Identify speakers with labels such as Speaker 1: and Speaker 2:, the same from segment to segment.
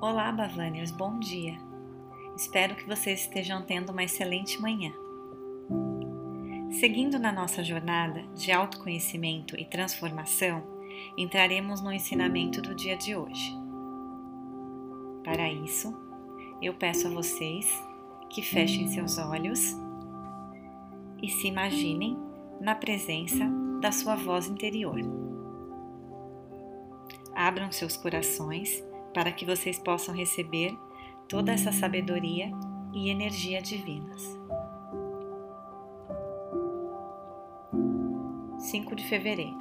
Speaker 1: Olá, Bavaniers, bom dia. Espero que vocês estejam tendo uma excelente manhã. Seguindo na nossa jornada de autoconhecimento e transformação, entraremos no ensinamento do dia de hoje. Para isso, eu peço a vocês que fechem seus olhos e se imaginem na presença da sua voz interior. Abram seus corações para que vocês possam receber toda essa sabedoria e energia divinas. 5 de fevereiro.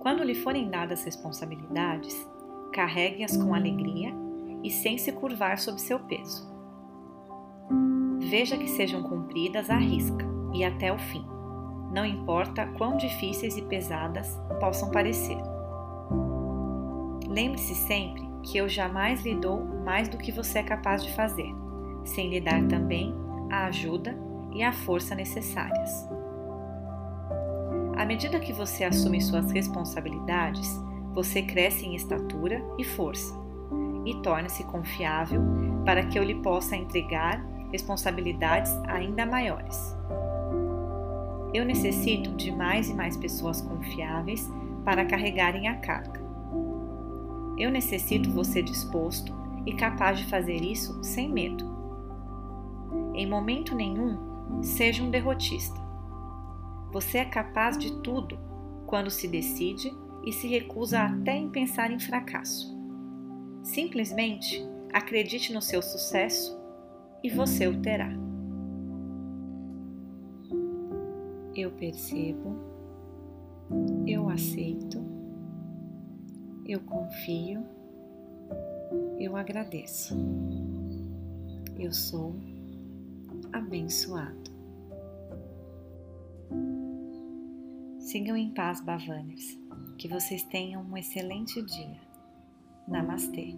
Speaker 1: Quando lhe forem dadas responsabilidades, carregue-as com alegria e sem se curvar sob seu peso. Veja que sejam cumpridas à risca e até o fim, não importa quão difíceis e pesadas possam parecer. Lembre-se sempre que eu jamais lhe dou mais do que você é capaz de fazer, sem lhe dar também a ajuda e a força necessárias. À medida que você assume suas responsabilidades, você cresce em estatura e força e torna-se confiável para que eu lhe possa entregar responsabilidades ainda maiores. Eu necessito de mais e mais pessoas confiáveis para carregarem a carga. Eu necessito você disposto e capaz de fazer isso sem medo. Em momento nenhum, seja um derrotista. Você é capaz de tudo quando se decide e se recusa até em pensar em fracasso. Simplesmente acredite no seu sucesso e você o terá. Eu percebo, eu aceito eu confio, eu agradeço. Eu sou abençoado. Sigam em paz, Bavanners. Que vocês tenham um excelente dia. Namastê.